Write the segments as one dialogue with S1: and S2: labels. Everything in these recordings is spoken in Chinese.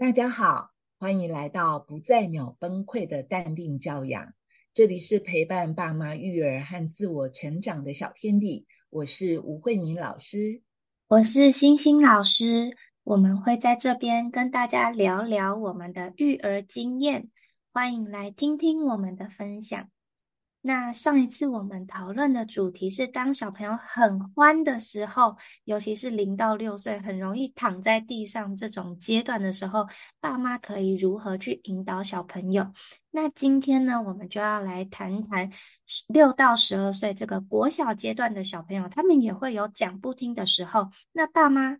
S1: 大家好，欢迎来到不再秒崩溃的淡定教养。这里是陪伴爸妈育儿和自我成长的小天地。我是吴慧敏老师，
S2: 我是星星老师。我们会在这边跟大家聊聊我们的育儿经验，欢迎来听听我们的分享。那上一次我们讨论的主题是，当小朋友很欢的时候，尤其是零到六岁很容易躺在地上这种阶段的时候，爸妈可以如何去引导小朋友？那今天呢，我们就要来谈谈六到十二岁这个国小阶段的小朋友，他们也会有讲不听的时候，那爸妈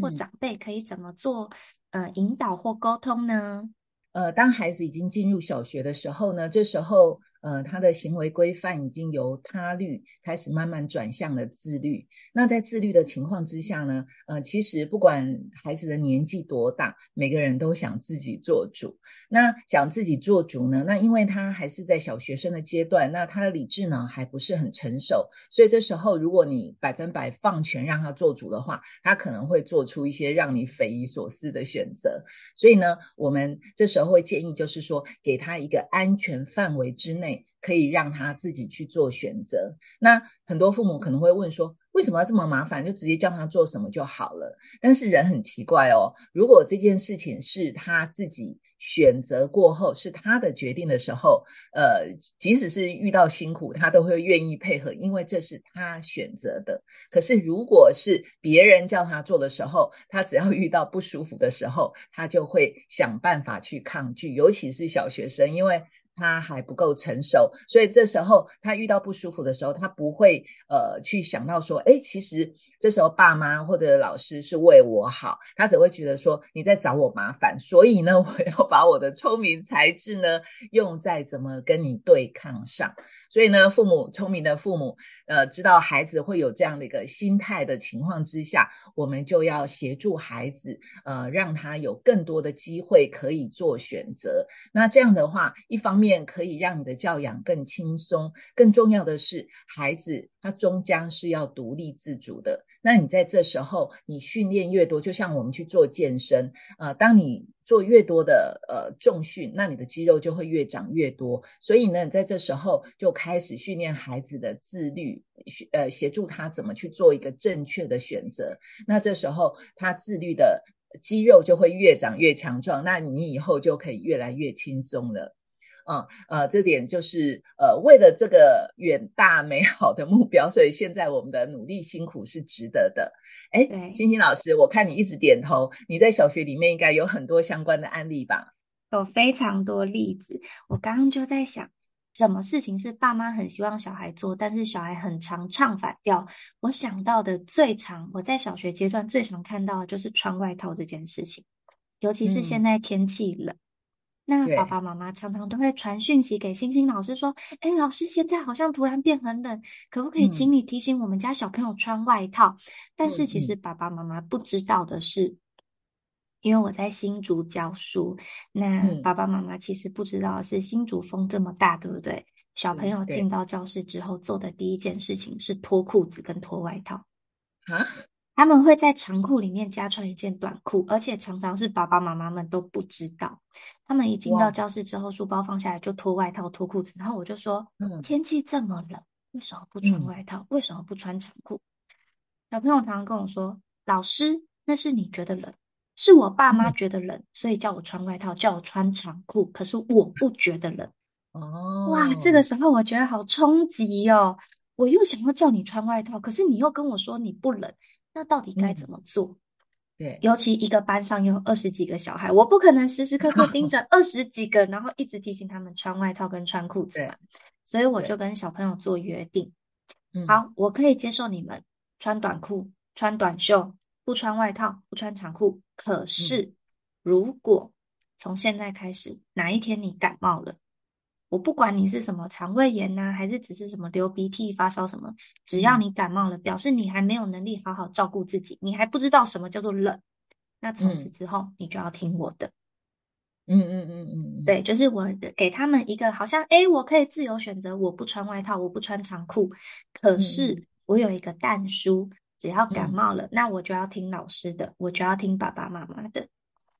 S2: 或长辈可以怎么做？呃，引导或沟通呢？
S1: 呃，当孩子已经进入小学的时候呢，这时候。呃，他的行为规范已经由他律开始慢慢转向了自律。那在自律的情况之下呢，呃，其实不管孩子的年纪多大，每个人都想自己做主。那想自己做主呢，那因为他还是在小学生的阶段，那他的理智呢还不是很成熟，所以这时候如果你百分百放权让他做主的话，他可能会做出一些让你匪夷所思的选择。所以呢，我们这时候会建议就是说，给他一个安全范围之内。可以让他自己去做选择。那很多父母可能会问说，为什么要这么麻烦？就直接叫他做什么就好了。但是人很奇怪哦，如果这件事情是他自己选择过后，是他的决定的时候，呃，即使是遇到辛苦，他都会愿意配合，因为这是他选择的。可是如果是别人叫他做的时候，他只要遇到不舒服的时候，他就会想办法去抗拒，尤其是小学生，因为。他还不够成熟，所以这时候他遇到不舒服的时候，他不会呃去想到说，哎，其实这时候爸妈或者老师是为我好，他只会觉得说你在找我麻烦，所以呢，我要把我的聪明才智呢用在怎么跟你对抗上。所以呢，父母聪明的父母，呃，知道孩子会有这样的一个心态的情况之下，我们就要协助孩子，呃，让他有更多的机会可以做选择。那这样的话，一方面可以让你的教养更轻松，更重要的是，孩子他终将是要独立自主的。那你在这时候，你训练越多，就像我们去做健身，呃，当你做越多的呃重训，那你的肌肉就会越长越多。所以呢，在这时候就开始训练孩子的自律，呃，协助他怎么去做一个正确的选择。那这时候他自律的肌肉就会越长越强壮，那你以后就可以越来越轻松了。啊，呃，这点就是呃，为了这个远大美好的目标，所以现在我们的努力辛苦是值得的。哎，欣欣老师，我看你一直点头，你在小学里面应该有很多相关的案例吧？
S2: 有非常多例子。我刚刚就在想，什么事情是爸妈很希望小孩做，但是小孩很常唱反调？我想到的最常，我在小学阶段最常看到的就是穿外套这件事情，尤其是现在天气冷。那爸爸妈妈常常都会传讯息给星星老师说：“哎，老师，现在好像突然变很冷，可不可以请你提醒我们家小朋友穿外套？”但是其实爸爸妈妈不知道的是，因为我在新竹教书，那爸爸妈妈其实不知道是新竹风这么大，对不对？小朋友进到教室之后做的第一件事情是脱裤子跟脱外套
S1: 啊。
S2: 他们会在长裤里面加穿一件短裤，而且常常是爸爸妈妈们都不知道。他们一进到教室之后，书包放下来就脱外套、脱裤子。然后我就说：“天气这么冷，为什么不穿外套？为什么不穿长裤？”小朋友常常跟我说：“老师，那是你觉得冷，是我爸妈觉得冷，所以叫我穿外套，叫我穿长裤。可是我不觉得冷。”
S1: 哦，
S2: 哇，这个时候我觉得好冲击哦！我又想要叫你穿外套，可是你又跟我说你不冷。那到底该怎么做？
S1: 对，
S2: 尤其一个班上有二十几个小孩，我不可能时时刻刻盯着 二十几个，然后一直提醒他们穿外套跟穿裤子嘛。所以我就跟小朋友做约定，好，我可以接受你们穿短裤、穿短袖，不穿外套、不穿长裤。可是，如果从现在开始，哪一天你感冒了？我不管你是什么肠胃炎呐，还是只是什么流鼻涕、发烧什么，只要你感冒了，表示你还没有能力好好照顾自己，你还不知道什么叫做冷。那从此之后，你就要听我的。
S1: 嗯嗯嗯嗯，
S2: 对，就是我给他们一个好像，哎，我可以自由选择，我不穿外套，我不穿长裤，可是我有一个蛋书，只要感冒了，那我就要听老师的，我就要听爸爸妈妈的。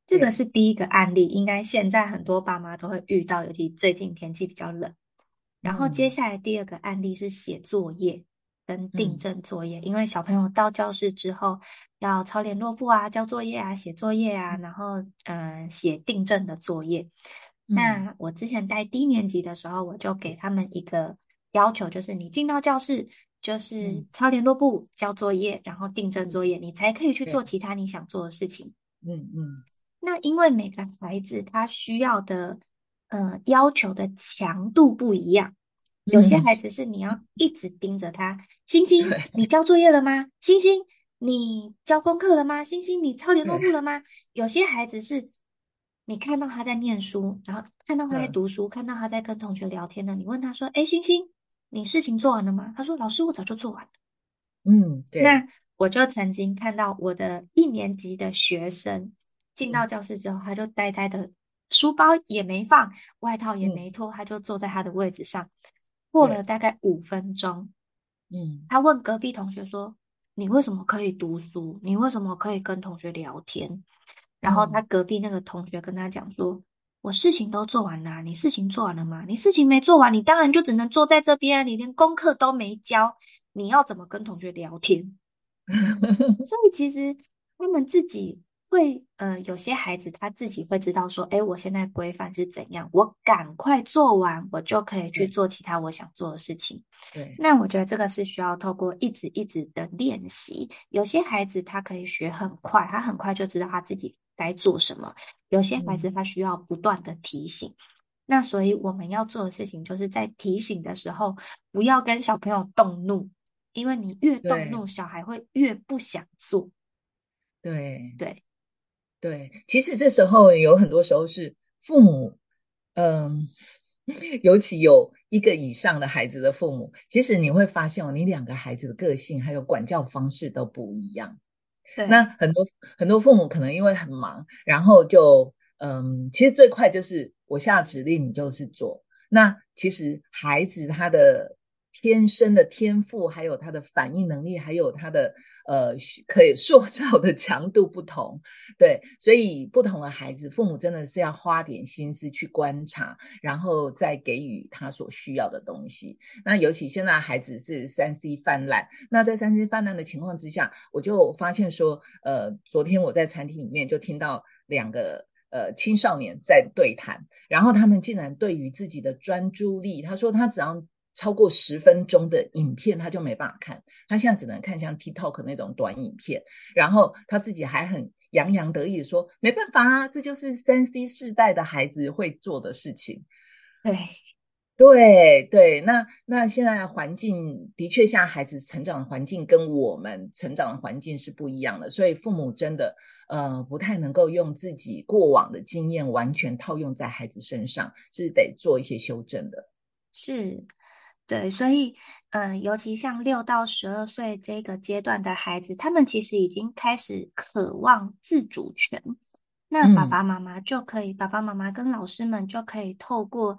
S2: 这个是第一个案例，应该现在很多爸妈都会遇到，尤其最近天气比较冷。然后接下来第二个案例是写作业跟订正作业，因为小朋友到教室之后要抄联络簿啊、交作业啊、写作业啊，然后嗯写订正的作业。那我之前带低年级的时候，我就给他们一个要求，就是你进到教室就是抄联络簿、交作业，然后订正作业，你才可以去做其他你想做的事情。
S1: 嗯嗯。
S2: 那因为每个孩子他需要的。呃，要求的强度不一样。有些孩子是你要一直盯着他，星星，你交作业了吗？星星，你交功课了吗？星星，你抄联络簿了吗？有些孩子是，你看到他在念书，然后看到他在读书，看到他在跟同学聊天呢，你问他说：“哎，星星，你事情做完了吗？”他说：“老师，我早就做完了。”
S1: 嗯，对。
S2: 那我就曾经看到我的一年级的学生进到教室之后，他就呆呆的。书包也没放，外套也没脱，他就坐在他的位置上。过了大概五分钟，
S1: 嗯，
S2: 他问隔壁同学说：“你为什么可以读书？你为什么可以跟同学聊天？”然后他隔壁那个同学跟他讲说：“我事情都做完了，你事情做完了吗？你事情没做完，你当然就只能坐在这边，你连功课都没交，你要怎么跟同学聊天？” 所以其实他们自己。会，呃，有些孩子他自己会知道说，哎，我现在规范是怎样，我赶快做完，我就可以去做其他我想做的事情。
S1: 对，
S2: 那我觉得这个是需要透过一直一直的练习。有些孩子他可以学很快，他很快就知道他自己该做什么；有些孩子他需要不断的提醒。那所以我们要做的事情，就是在提醒的时候，不要跟小朋友动怒，因为你越动怒，小孩会越不想做。
S1: 对
S2: 对。
S1: 对，其实这时候有很多时候是父母，嗯，尤其有一个以上的孩子的父母，其实你会发现哦，你两个孩子的个性还有管教方式都不一样。
S2: 对，
S1: 那很多很多父母可能因为很忙，然后就嗯，其实最快就是我下指令你就是做。那其实孩子他的天生的天赋，还有他的反应能力，还有他的。呃，可以塑造的强度不同，对，所以不同的孩子，父母真的是要花点心思去观察，然后再给予他所需要的东西。那尤其现在孩子是三 C 泛滥，那在三 C 泛滥的情况之下，我就发现说，呃，昨天我在餐厅里面就听到两个呃青少年在对谈，然后他们竟然对于自己的专注力，他说他只要。超过十分钟的影片，他就没办法看。他现在只能看像 TikTok 那种短影片。然后他自己还很洋洋得意说：“没办法啊，这就是三 C 世代的孩子会做的事情。”
S2: 对，
S1: 对，对。那那现在环境的确，像孩子成长的环境跟我们成长的环境是不一样的，所以父母真的呃不太能够用自己过往的经验完全套用在孩子身上，是得做一些修正的。
S2: 是。对，所以，嗯，尤其像六到十二岁这个阶段的孩子，他们其实已经开始渴望自主权。那爸爸妈妈就可以，爸爸妈妈跟老师们就可以透过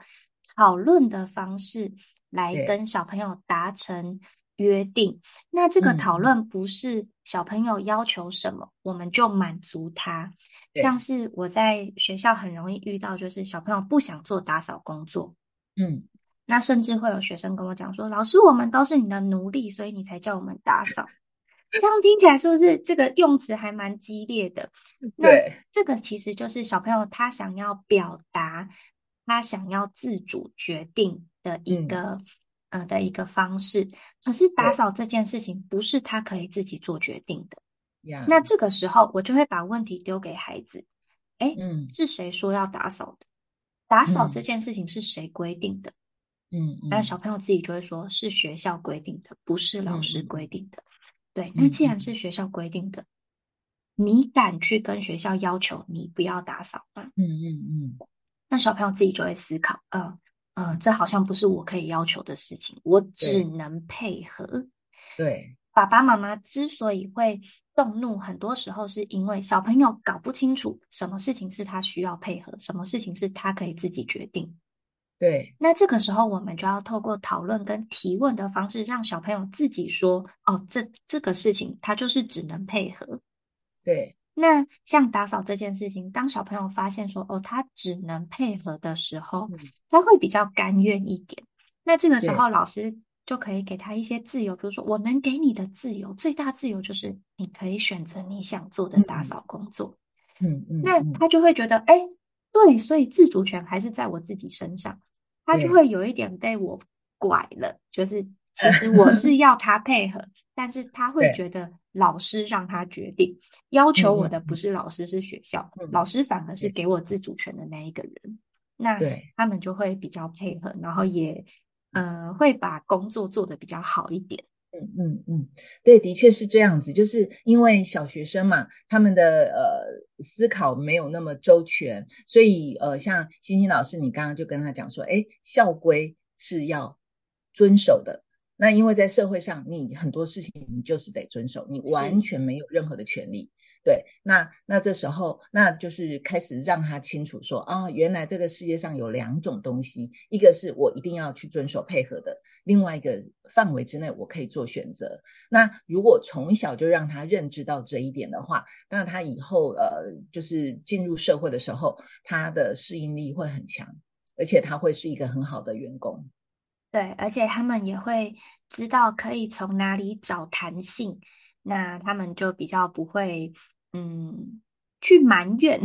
S2: 讨论的方式来跟小朋友达成约定。那这个讨论不是小朋友要求什么，我们就满足他。像是我在学校很容易遇到，就是小朋友不想做打扫工作，
S1: 嗯。
S2: 那甚至会有学生跟我讲说：“老师，我们都是你的奴隶，所以你才叫我们打扫。”这样听起来是不是这个用词还蛮激烈的？那这个其实就是小朋友他想要表达他想要自主决定的一个呃的一个方式。可是打扫这件事情不是他可以自己做决定的。那这个时候我就会把问题丢给孩子：“哎，是谁说要打扫的？打扫这件事情是谁规定的？”
S1: 嗯，
S2: 那小朋友自己就会说，是学校规定的，不是老师规定的。对，那既然是学校规定的，你敢去跟学校要求你不要打扫吗？
S1: 嗯嗯嗯。
S2: 那小朋友自己就会思考，嗯嗯，这好像不是我可以要求的事情，我只能配合。
S1: 对，
S2: 爸爸妈妈之所以会动怒，很多时候是因为小朋友搞不清楚什么事情是他需要配合，什么事情是他可以自己决定。
S1: 对，
S2: 那这个时候我们就要透过讨论跟提问的方式，让小朋友自己说：“哦，这这个事情他就是只能配合。”
S1: 对，
S2: 那像打扫这件事情，当小朋友发现说哦，他只能配合的时候，他会比较甘愿一点。那这个时候，老师就可以给他一些自由，比如说，我能给你的自由，最大自由就是你可以选择你想做的打扫工作。
S1: 嗯嗯，
S2: 那他就会觉得，哎，对，所以自主权还是在我自己身上。他就会有一点被我拐了，就是其实我 是要他配合，但是他会觉得老师让他决定，要求我的不是老师，是学校，老师反而是给我自主权的那一个人。那他们就会比较配合，然后也呃会把工作做得比较好一点。
S1: 嗯嗯嗯，对，的确是这样子，就是因为小学生嘛，他们的呃思考没有那么周全，所以呃，像欣欣老师，你刚刚就跟他讲说，哎，校规是要遵守的。那因为在社会上，你很多事情你就是得遵守，你完全没有任何的权利。对，那那这时候，那就是开始让他清楚说啊，原来这个世界上有两种东西，一个是我一定要去遵守配合的，另外一个范围之内我可以做选择。那如果从小就让他认知到这一点的话，那他以后呃，就是进入社会的时候，他的适应力会很强，而且他会是一个很好的员工。
S2: 对，而且他们也会知道可以从哪里找弹性，那他们就比较不会。嗯，去埋怨，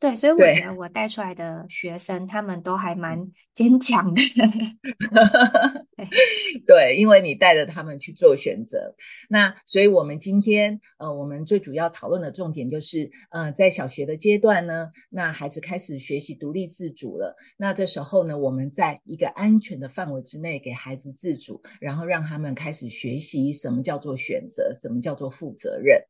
S2: 对，所以我觉得我带出来的学生，他们都还蛮 坚强的。
S1: 对，因为你带着他们去做选择，那所以我们今天呃，我们最主要讨论的重点就是，呃，在小学的阶段呢，那孩子开始学习独立自主了，那这时候呢，我们在一个安全的范围之内给孩子自主，然后让他们开始学习什么叫做选择，什么叫做负责任。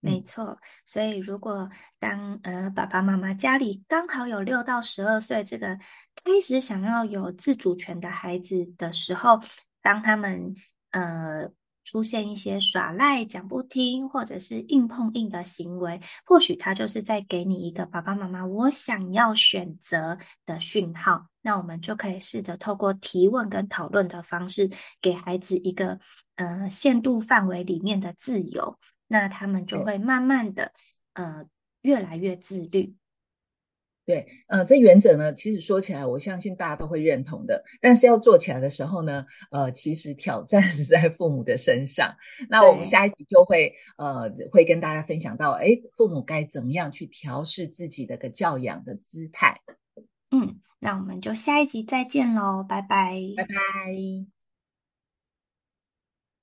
S2: 没错，所以如果当呃爸爸妈妈家里刚好有六到十二岁这个开始想要有自主权的孩子的时候，当他们呃出现一些耍赖、讲不听或者是硬碰硬的行为，或许他就是在给你一个爸爸妈妈我想要选择的讯号。那我们就可以试着透过提问跟讨论的方式，给孩子一个呃限度范围里面的自由。那他们就会慢慢的，呃，越来越自律。
S1: 对，呃，这原则呢，其实说起来，我相信大家都会认同的。但是要做起来的时候呢，呃，其实挑战是在父母的身上。那我们下一集就会，呃，会跟大家分享到，哎，父母该怎么样去调试自己的个教养的姿态。
S2: 嗯，那我们就下一集再见喽，拜拜，
S1: 拜拜。